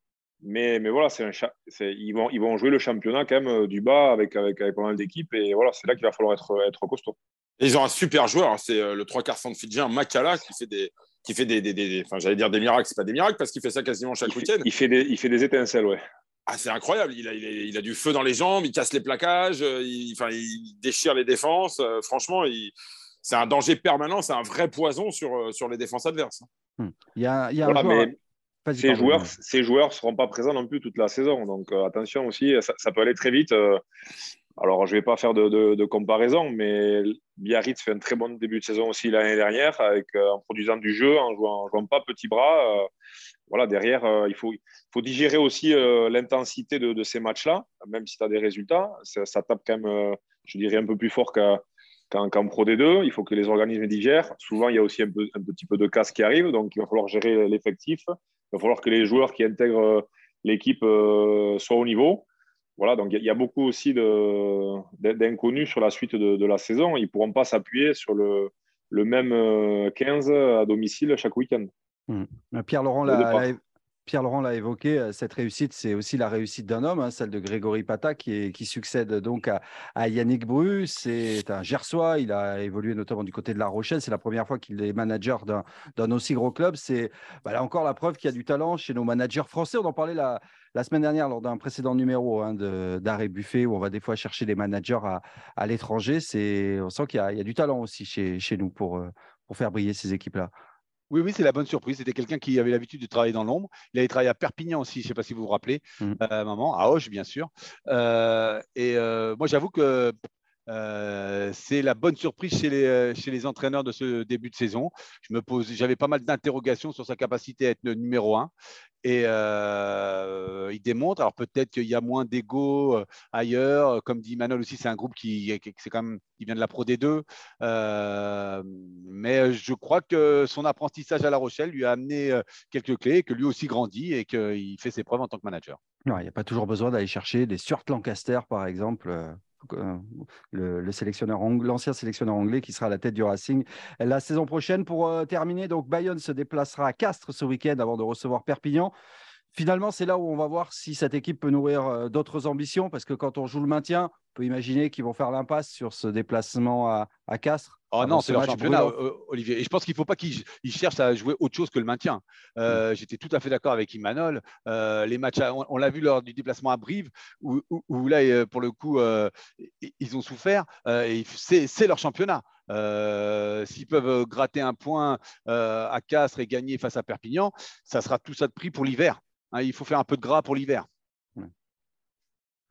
Mais, mais voilà, un ils, vont, ils vont jouer le championnat quand même du bas avec, avec, avec pas mal d'équipes. Et voilà, c'est là qu'il va falloir être, être costaud. Ils ont un super joueur, hein. c'est le trois quarts centre fidjien, Makala, qui fait des, qui fait des, des, des enfin, j'allais dire des miracles, c'est pas des miracles parce qu'il fait ça quasiment chaque week-end. Il fait des, il fait des étincelles, ouais. Ah, c'est incroyable. Il a, il, a, du feu dans les jambes, il casse les plaquages, euh, il, enfin, il déchire les défenses. Euh, franchement, c'est un danger permanent, c'est un vrai poison sur, euh, sur les défenses adverses. Hmm. Il y a, il y a un joueur... ces, joueurs, ces joueurs ne seront pas présents non plus toute la saison. Donc attention aussi, ça, peut aller très vite. Alors, je ne vais pas faire de, comparaison, mais Biarritz fait un très bon début de saison aussi l'année dernière avec, en produisant du jeu, en jouant, jouant pas petit bras. voilà, derrière, il faut, digérer aussi l'intensité de, ces matchs-là, même si tu as des résultats. Ça, ça, tape quand même, je dirais, un peu plus fort qu'en Pro D2, il faut que les organismes digèrent. Souvent, il y a aussi un, un petit peu de casse qui arrive, donc il va falloir gérer l'effectif. Il va falloir que les joueurs qui intègrent euh, l'équipe euh, soient au niveau. Voilà, donc il y a beaucoup aussi d'inconnus sur la suite de, la saison. Ils ne pourront pas s'appuyer sur le, le, même 15 euh, à domicile chaque week-end. Mmh. Pierre-Laurent l'a Pierre-Laurent l'a évoqué, euh, cette réussite, c'est aussi la réussite d'un homme, hein, celle de Grégory Pata, qui, succède donc à, Yannick Bru. C'est un Gersois, il a évolué notamment du côté de La Rochelle. C'est la première fois qu'il est manager d'un aussi gros club. C'est bah, encore la preuve qu'il y a du talent chez nos managers français. On en parlait la, semaine dernière lors d'un précédent numéro hein, d'Arrêt Buffet, où on va des fois chercher des managers à, l'étranger. On sent qu'il y, a du talent aussi chez, nous euh, pour faire briller ces équipes-là. Oui, oui, c'est la bonne surprise. C'était quelqu'un qui avait l'habitude de travailler dans l'ombre. Il avait travaillé à Perpignan aussi, je ne sais pas si vous vous rappelez, mmh. euh, maman, à Auch, bien sûr. Euh, et euh, moi, j'avoue que c'est la bonne surprise chez les, chez les entraîneurs de ce début de saison. Je me j'avais pas mal d'interrogations sur sa capacité à être numéro un. Et euh, il démontre, alors peut-être qu'il y a moins d'ego euh, ailleurs, comme dit Manuel aussi, c'est un groupe qui, quand même, il vient de la Pro D2, euh, mais je crois que son apprentissage à La Rochelle lui a amené quelques clés, que lui aussi grandit et qu'il fait ses preuves en tant que manager. il n'y a pas toujours besoin d'aller chercher des Stuart Lancaster, par exemple, le, sélectionneur l'ancien sélectionneur anglais qui sera à la tête du Racing la saison prochaine. Pour euh, terminer, donc Bayonne se déplacera à Castres ce week-end avant de recevoir Perpignan. Finalement, c'est là où on va voir si cette équipe peut nourrir euh, d'autres ambitions, parce que quand on joue le maintien, on peut imaginer qu'ils vont faire l'impasse sur ce déplacement à, à Castres. Oh non, c'est leur championnat, euh, Olivier. Et je pense qu'il ne faut pas qu'ils cherchent à jouer autre chose que le maintien. Euh, mm. J'étais tout à fait d'accord avec Imanol. les matchs, on, l'a vu lors du déplacement à Brive, où, là, pour le coup, ils ont souffert. c'est leur championnat. S'ils peuvent gratter un point à Castres et gagner face à Perpignan, ça sera tout ça de prix pour l'hiver. Hein, il faut faire un peu de gras pour l'hiver.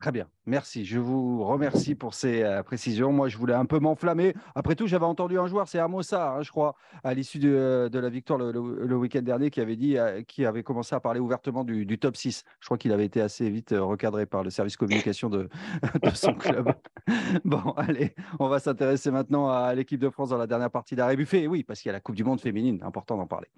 Très bien, merci. Je vous remercie pour ces euh, précisions. Moi, je voulais un peu m'enflammer. Après tout, j'avais entendu un joueur, c'est Amosa, hein, je crois, à l'issue de, euh, la victoire le, week-end dernier, qui avait dit, euh, qui avait commencé à parler ouvertement du, top 6. Je crois qu'il avait été assez vite recadré par le service communication de, son club. bon, allez, on va s'intéresser maintenant à l'équipe de France dans la dernière partie d'Arrêt Buffet. Oui, parce qu'il y a la Coupe du Monde féminine, important d'en parler.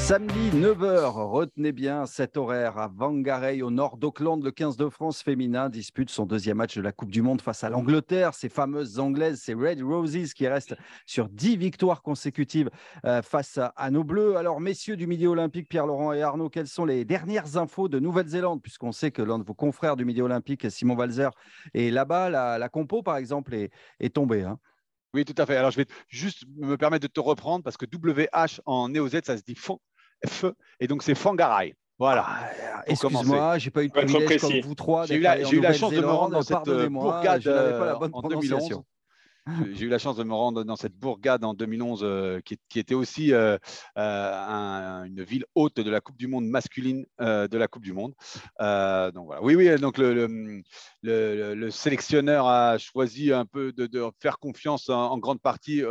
Samedi 9h, retenez bien cet horaire à Vangarey au nord d'Auckland. Le 15 de France féminin dispute son deuxième match de la Coupe du Monde face à l'Angleterre. Ces fameuses Anglaises, ces Red Roses qui restent sur 10 victoires consécutives euh, face à, nos Bleus. Alors, messieurs du Midi Olympique, Pierre-Laurent et Arnaud, quelles sont les dernières infos de Nouvelle-Zélande? Puisqu'on sait que l'un de vos confrères du Midi Olympique, Simon Valzer, est là-bas. La, compo, par exemple, est, tombée. Hein. Oui, tout à fait. Alors, je vais juste me permettre de te reprendre parce que WH en néo-Z, ça se dit fond F, et donc c'est Fangarai. Voilà. Ah, excuse-moi, j'ai pas eu de privilège comme vous trois. J'ai eu la, eu la chance de me rendre dans cette bourgade euh, en 2011. J'ai eu la chance de me rendre dans cette bourgade en 2011, euh, qui, était aussi euh, euh, une ville haute de la Coupe du Monde masculine de la Coupe du Monde. donc voilà. Oui, oui. Donc le, le, sélectionneur a choisi un peu de, faire confiance en, grande partie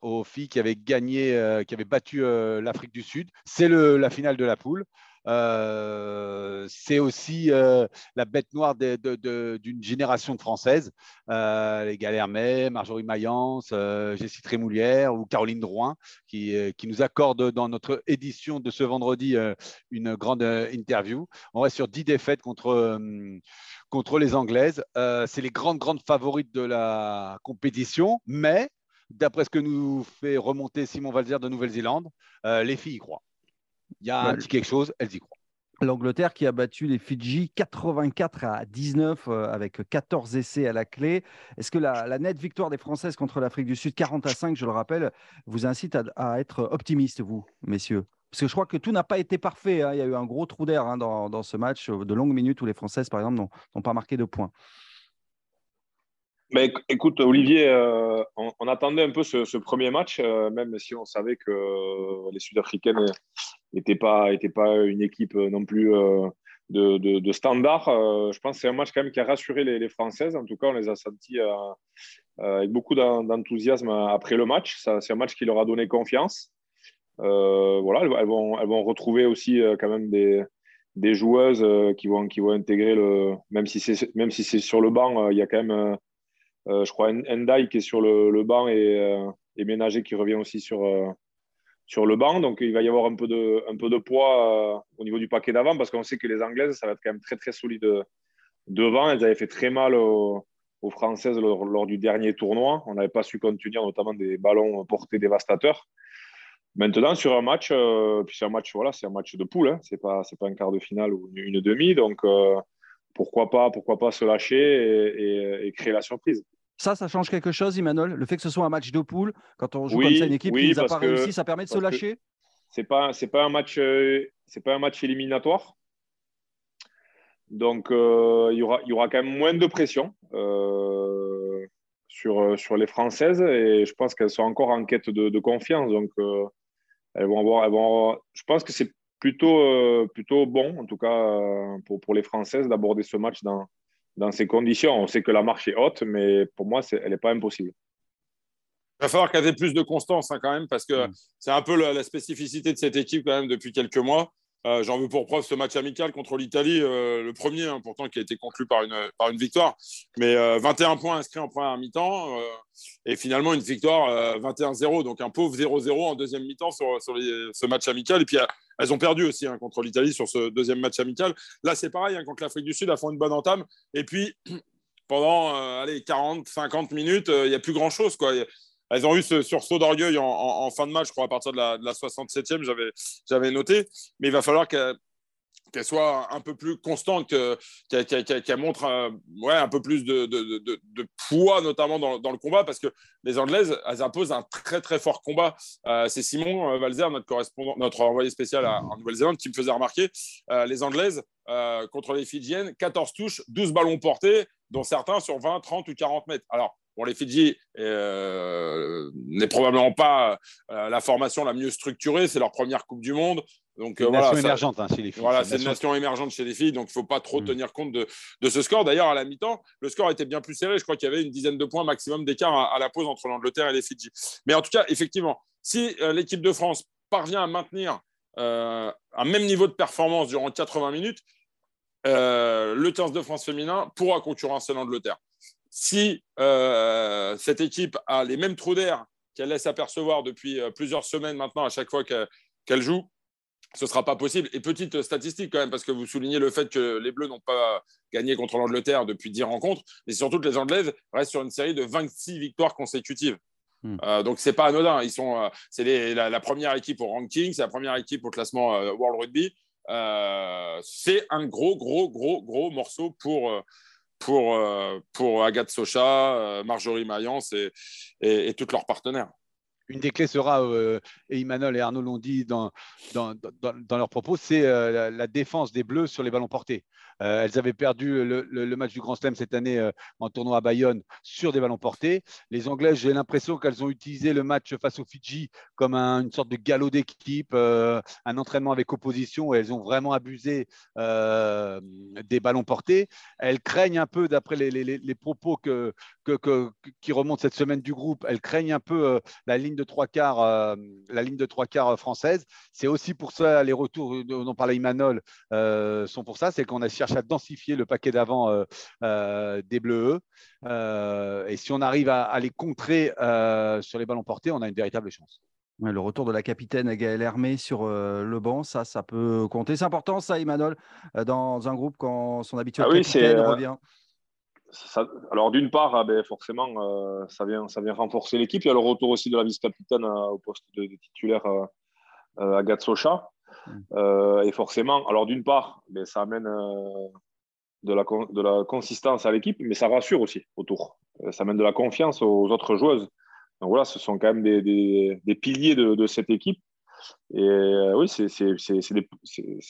aux filles qui avaient gagné, qui avaient battu l'Afrique du Sud. C'est la finale de la poule. Euh, c'est aussi euh, la bête noire d'une génération de Françaises, euh, les Galermet, Marjorie Mayence, Jessie Trémoulière ou Caroline Drouin, qui, qui, nous accordent dans notre édition de ce vendredi une grande interview. On reste sur 10 défaites contre, contre les Anglaises. c'est les grandes, grandes favorites de la compétition, mais d'après ce que nous fait remonter Simon Valzer de Nouvelle-Zélande, les filles y croient. Il y a un petit quelque chose, elles y croient. L'Angleterre qui a battu les Fidji 84 à 19 euh, avec 14 essais à la clé. Est-ce que la, nette victoire des Françaises contre l'Afrique du Sud, 40 à 5, je le rappelle, vous incite à, être optimiste, vous, messieurs? Parce que je crois que tout n'a pas été parfait. Hein. Il y a eu un gros trou d'air hein, dans, ce match de longues minutes où les Françaises, par exemple, n'ont pas marqué de points. Mais écoute, Olivier, euh, on, attendait un peu ce, premier match, euh, même si on savait que les Sud-Africaines n'était pas, une équipe non plus de, standard. je pense que c'est un match quand même qui a rassuré les, Françaises. En tout cas, on les a sentis avec beaucoup d'enthousiasme après le match. C'est un match qui leur a donné confiance. voilà, elles, vont, retrouver aussi quand même des, joueuses qui, vont, intégrer le. Même si c'est sur le banc, il y a quand même, je crois, Endai qui est sur le, banc et, et Ménager qui revient aussi sur, sur le banc. Donc, il va y avoir un peu de, un peu de poids euh, au niveau du paquet d'avant parce qu'on sait que les Anglaises, ça va être quand même très, très solide devant. Elles avaient fait très mal aux, Françaises lors, du dernier tournoi. On n'avait pas su contenir notamment des ballons portés dévastateurs. Maintenant, sur un match, euh, puis c'est un match, voilà, c'est un match de poule. Hein. Pas, c'est pas un quart de finale ou une, demi. Donc, euh, pourquoi pas, pourquoi pas se lâcher et créer la surprise. Ça, ça change quelque chose, Emmanuel Le fait que ce soit un match de poule, quand on joue comme ça une équipe qui n'a pas réussi, ça permet de se lâcher C'est pas, c'est pas un match, euh, c'est pas un match éliminatoire. Donc, euh, il, y aura, il y aura quand même moins de pression euh, sur, sur les Françaises et je pense qu'elles sont encore en quête de, confiance. Donc, elles vont avoir, elles vont je pense que c'est plutôt, plutôt bon, en tout cas pour, pour les Françaises, d'aborder ce match dans, dans ces conditions. On sait que la marche est haute, mais pour moi, elle n'est pas impossible. Il va falloir qu'elle ait plus de constance hein, quand même, parce que mm. c'est un peu la, spécificité de cette équipe quand même depuis quelques mois. Euh, j'en veux pour preuve ce match amical contre l'Italie, euh, le premier, hein, pourtant, qui a été conclu par une, par une victoire. Mais 21 euh, points inscrits en première mi-temps et finalement une victoire 21-0, donc un pauvre 0-0 en deuxième mi-temps sur, sur ce match amical. Et puis elles ont perdu aussi hein, contre l'Italie sur ce deuxième match amical. Là, c'est pareil, contre l'Afrique du Sud, elles font une bonne entame. Et puis, pendant allez, 40, 50 minutes, il n'y a plus grand-chose. quoi. Elles ont eu ce sursaut d'orgueil en, fin de match, je crois, à partir de la, 67e, j'avais noté. Mais il va falloir qu'elles soit un peu plus constante, qu'elle montre un, ouais, un peu plus de, poids, notamment dans, le combat, parce que les Anglaises, elles imposent un très très fort combat. Euh, c'est Simon Valzer, notre correspondant, notre envoyé spécial en Nouvelle-Zélande, qui me faisait remarquer euh, les Anglaises euh, contre les Fidjiennes, 14 touches, 12 ballons portés, dont certains sur 20, 30 ou 40 mètres. Alors, Bon, les Fidji euh, n'est probablement pas euh, la formation la mieux structurée. C'est leur première Coupe du Monde. Donc, euh, nation émergente hein, chez les filles. Voilà, c'est une nation émergente chez les filles. Donc, il ne faut pas trop mm. tenir compte de, ce score. D'ailleurs, à la mi-temps, le score était bien plus serré. Je crois qu'il y avait une dizaine de points maximum d'écart à, la pause entre l'Angleterre et les Fidji. Mais en tout cas, effectivement, si l'équipe de France parvient à maintenir un même niveau de performance durant 80 minutes, le 15 de France féminin pourra concurrencer l'Angleterre si euh, cette équipe a les mêmes trous d'air qu'elle laisse apercevoir depuis euh, plusieurs semaines maintenant à chaque fois qu'elle joue, ce ne sera pas possible. Et petite statistique quand même, parce que vous soulignez le fait que les Bleus n'ont pas gagné contre l'Angleterre depuis 10 rencontres, mais surtout que les Anglaises restent sur une série de 26 victoires consécutives. Hmm. Euh, donc c'est pas anodin. Ils sont, c'est la, première équipe au ranking, c'est la première équipe au classement World Rugby. c'est un gros, gros, gros, gros morceau pour pour, euh, pour Agathe Socha, euh, Marjorie Mayence et, et, tous leurs partenaires. Une des clés sera, euh, et Emmanuel et Arnaud l'ont dit dans, leurs propos, c'est la, défense des Bleus sur les ballons portés. Euh, elles avaient perdu le, match du Grand Slam cette année euh, en tournoi à Bayonne sur des ballons portés. Les Anglaises, j'ai l'impression qu'elles ont utilisé le match face aux Fidji comme une sorte de galop d'équipe, euh, un entraînement avec opposition elles ont vraiment abusé des ballons portés. Elles craignent un peu, d'après les, propos qui remontent cette semaine du groupe, elles craignent un peu la ligne de trois quarts, la ligne de trois quarts française. C'est aussi pour ça les retours dont parlait Imanol sont pour ça, c'est qu'on a cherché à densifier le paquet d'avant euh, euh, des Bleus. Euh, et si on arrive à, les contrer sur les ballons portés, on a une véritable chance. le retour de la capitaine Gaëlle Hermé sur le banc, ça, ça peut compter. C'est important, ça, Emmanuel, dans un groupe quand son habituel ah capitaine revient. Alors d'une part, ah ben, forcément, ça, vient, ça vient renforcer l'équipe. Il y a le retour aussi de la vice-capitaine au poste de, titulaire Socha. Euh, et forcément, alors d'une part, ben, ça amène euh, de, la, de la consistance à l'équipe, mais ça rassure aussi autour. Euh, ça amène de la confiance aux autres joueuses. Donc voilà, ce sont quand même des, des, piliers de, de, cette équipe. Et oui, c'est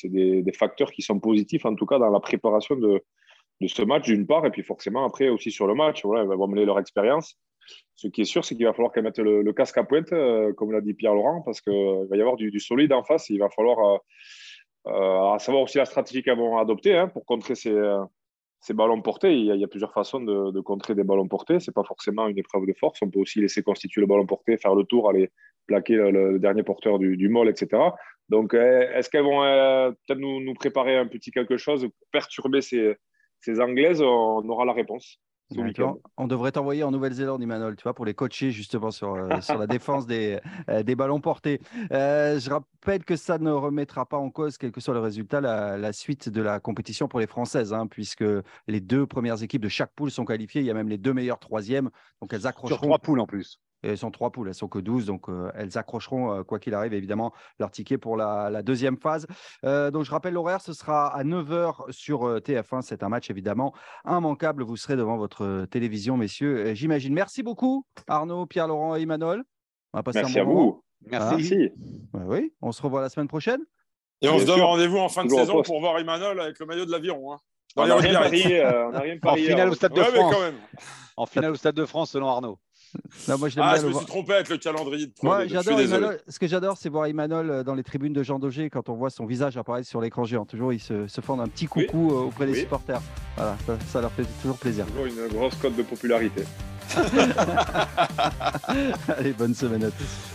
des, des, facteurs qui sont positifs, en tout cas dans la préparation de, de ce match, d'une part, et puis forcément après aussi sur le match. Voilà, elles vont mener leur expérience. Ce qui est sûr, c'est qu'il va falloir qu'elle mette le, casque à pointe, comme l'a dit Pierre Laurent, parce qu'il va y avoir du, solide en face. il va falloir savoir aussi la stratégie qu'elles vont adopter hein, pour contrer ces, ces ballons portés. Il y, a, plusieurs façons de, contrer des ballons portés. Ce n'est pas forcément une épreuve de force. On peut aussi laisser constituer le ballon porté, faire le tour, aller plaquer le, dernier porteur du, du mol, etc. Donc, euh, est-ce qu'elles vont euh, peut-être nous, préparer un petit quelque chose pour perturber ces, ces Anglaises On aura la réponse. On devrait t'envoyer en Nouvelle-Zélande, Emmanuel, tu vois, pour les coacher justement sur, euh, sur la défense des, des ballons portés. je rappelle que ça ne remettra pas en cause, quel que soit le résultat, la, suite de la compétition pour les Françaises, hein, puisque les deux premières équipes de chaque poule sont qualifiées. Il y a même les deux meilleures troisièmes, donc elles accrocheront. Sur trois poules en plus elles sont trois poules, elles sont que 12, donc euh, elles accrocheront, euh, quoi qu'il arrive, évidemment, leur ticket pour la, deuxième phase. Euh, donc je rappelle l'horaire, ce sera à 9h sur TF1. C'est un match évidemment immanquable. Vous serez devant votre télévision, messieurs, j'imagine. Merci beaucoup, Arnaud, Pierre-Laurent et Emmanuel. On va passer Merci un bon à vous. Merci. oui, on se revoit la semaine prochaine. Et on se donne rendez-vous en fin de saison pour voir Emmanuel avec le maillot de l'aviron. Hein. on n'a rien parié. En finale au Stade de France. En finale au Stade de France, selon Arnaud. moi, je ah, je me suis trompé avec le calendrier de Moi, j'adore Ce que j'adore, c'est voir Emmanuel euh, dans les tribunes de Jean Daugé quand on voit son visage apparaître sur l'écran géant. Toujours, il se, se font un petit coucou euh, auprès des supporters. Voilà, ça, leur fait toujours plaisir. Toujours une grosse cote de popularité. Allez, bonne semaine à tous.